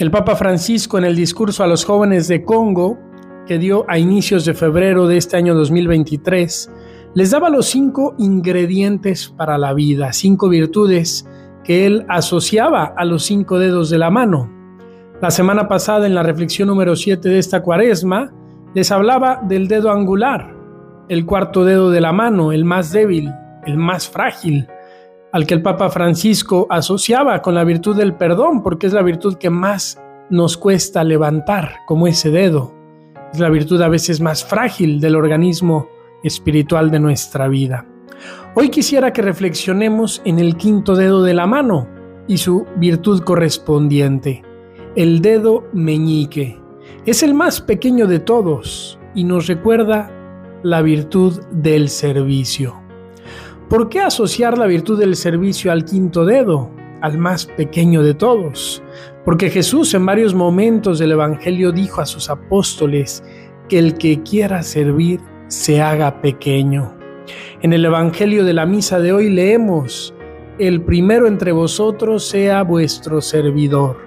El Papa Francisco en el discurso a los jóvenes de Congo, que dio a inicios de febrero de este año 2023, les daba los cinco ingredientes para la vida, cinco virtudes que él asociaba a los cinco dedos de la mano. La semana pasada, en la reflexión número 7 de esta cuaresma, les hablaba del dedo angular, el cuarto dedo de la mano, el más débil, el más frágil, al que el Papa Francisco asociaba con la virtud del perdón, porque es la virtud que más nos cuesta levantar, como ese dedo. Es la virtud a veces más frágil del organismo espiritual de nuestra vida. Hoy quisiera que reflexionemos en el quinto dedo de la mano y su virtud correspondiente, el dedo meñique. Es el más pequeño de todos y nos recuerda la virtud del servicio. ¿Por qué asociar la virtud del servicio al quinto dedo, al más pequeño de todos? Porque Jesús en varios momentos del Evangelio dijo a sus apóstoles que el que quiera servir se haga pequeño. En el Evangelio de la misa de hoy leemos, el primero entre vosotros sea vuestro servidor,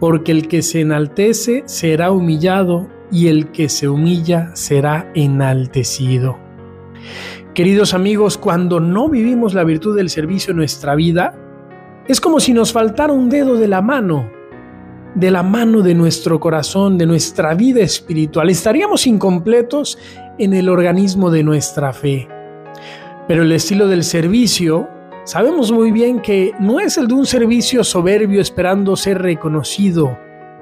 porque el que se enaltece será humillado y el que se humilla será enaltecido. Queridos amigos, cuando no vivimos la virtud del servicio en nuestra vida, es como si nos faltara un dedo de la mano, de la mano de nuestro corazón, de nuestra vida espiritual. Estaríamos incompletos en el organismo de nuestra fe. Pero el estilo del servicio, sabemos muy bien que no es el de un servicio soberbio esperando ser reconocido,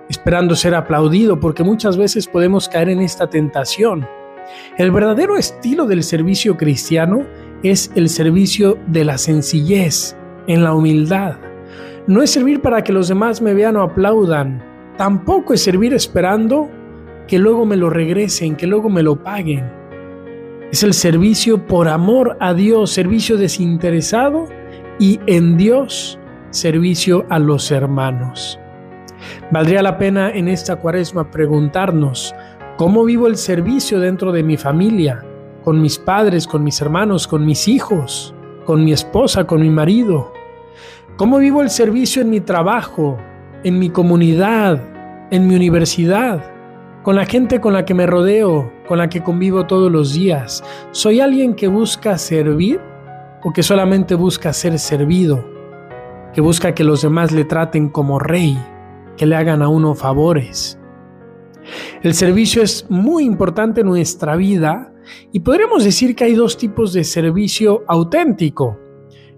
esperando ser aplaudido, porque muchas veces podemos caer en esta tentación. El verdadero estilo del servicio cristiano es el servicio de la sencillez, en la humildad. No es servir para que los demás me vean o aplaudan, tampoco es servir esperando que luego me lo regresen, que luego me lo paguen. Es el servicio por amor a Dios, servicio desinteresado y en Dios servicio a los hermanos. Valdría la pena en esta cuaresma preguntarnos, ¿Cómo vivo el servicio dentro de mi familia? Con mis padres, con mis hermanos, con mis hijos, con mi esposa, con mi marido. ¿Cómo vivo el servicio en mi trabajo, en mi comunidad, en mi universidad, con la gente con la que me rodeo, con la que convivo todos los días? ¿Soy alguien que busca servir o que solamente busca ser servido? Que busca que los demás le traten como rey, que le hagan a uno favores. El servicio es muy importante en nuestra vida y podríamos decir que hay dos tipos de servicio auténtico.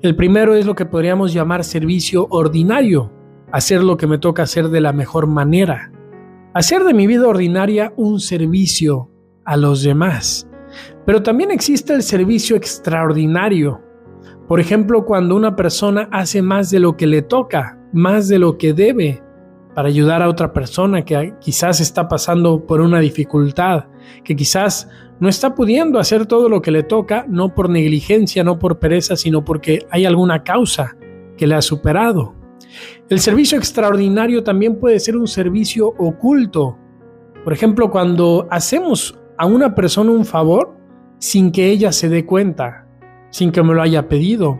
El primero es lo que podríamos llamar servicio ordinario, hacer lo que me toca hacer de la mejor manera, hacer de mi vida ordinaria un servicio a los demás. Pero también existe el servicio extraordinario. Por ejemplo, cuando una persona hace más de lo que le toca, más de lo que debe, para ayudar a otra persona que quizás está pasando por una dificultad, que quizás no está pudiendo hacer todo lo que le toca, no por negligencia, no por pereza, sino porque hay alguna causa que le ha superado. El servicio extraordinario también puede ser un servicio oculto. Por ejemplo, cuando hacemos a una persona un favor sin que ella se dé cuenta, sin que me lo haya pedido.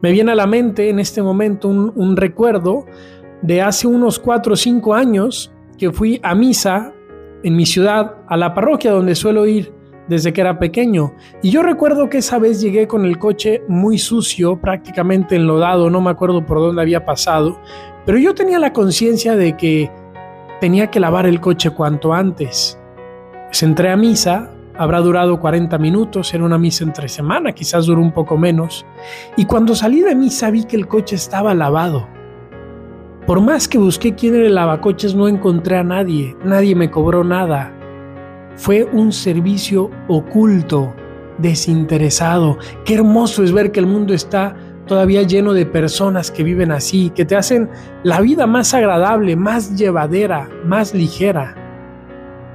Me viene a la mente en este momento un, un recuerdo de hace unos 4 o 5 años que fui a misa en mi ciudad, a la parroquia donde suelo ir desde que era pequeño. Y yo recuerdo que esa vez llegué con el coche muy sucio, prácticamente enlodado, no me acuerdo por dónde había pasado, pero yo tenía la conciencia de que tenía que lavar el coche cuanto antes. Pues entré a misa, habrá durado 40 minutos, era una misa entre semana, quizás duró un poco menos, y cuando salí de misa vi que el coche estaba lavado. Por más que busqué quién era el lavacoches, no encontré a nadie, nadie me cobró nada. Fue un servicio oculto, desinteresado. Qué hermoso es ver que el mundo está todavía lleno de personas que viven así, que te hacen la vida más agradable, más llevadera, más ligera.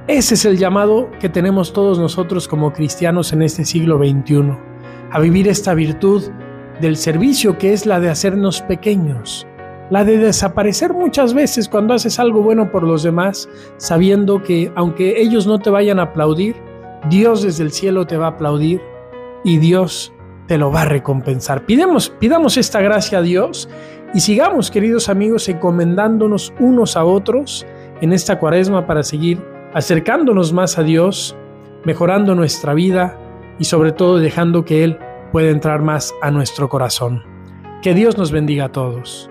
Ese es el llamado que tenemos todos nosotros como cristianos en este siglo XXI, a vivir esta virtud del servicio que es la de hacernos pequeños, la de desaparecer muchas veces cuando haces algo bueno por los demás, sabiendo que aunque ellos no te vayan a aplaudir, Dios desde el cielo te va a aplaudir y Dios te lo va a recompensar. Pidemos, pidamos esta gracia a Dios y sigamos, queridos amigos, encomendándonos unos a otros en esta cuaresma para seguir acercándonos más a Dios, mejorando nuestra vida y sobre todo dejando que Él pueda entrar más a nuestro corazón. Que Dios nos bendiga a todos.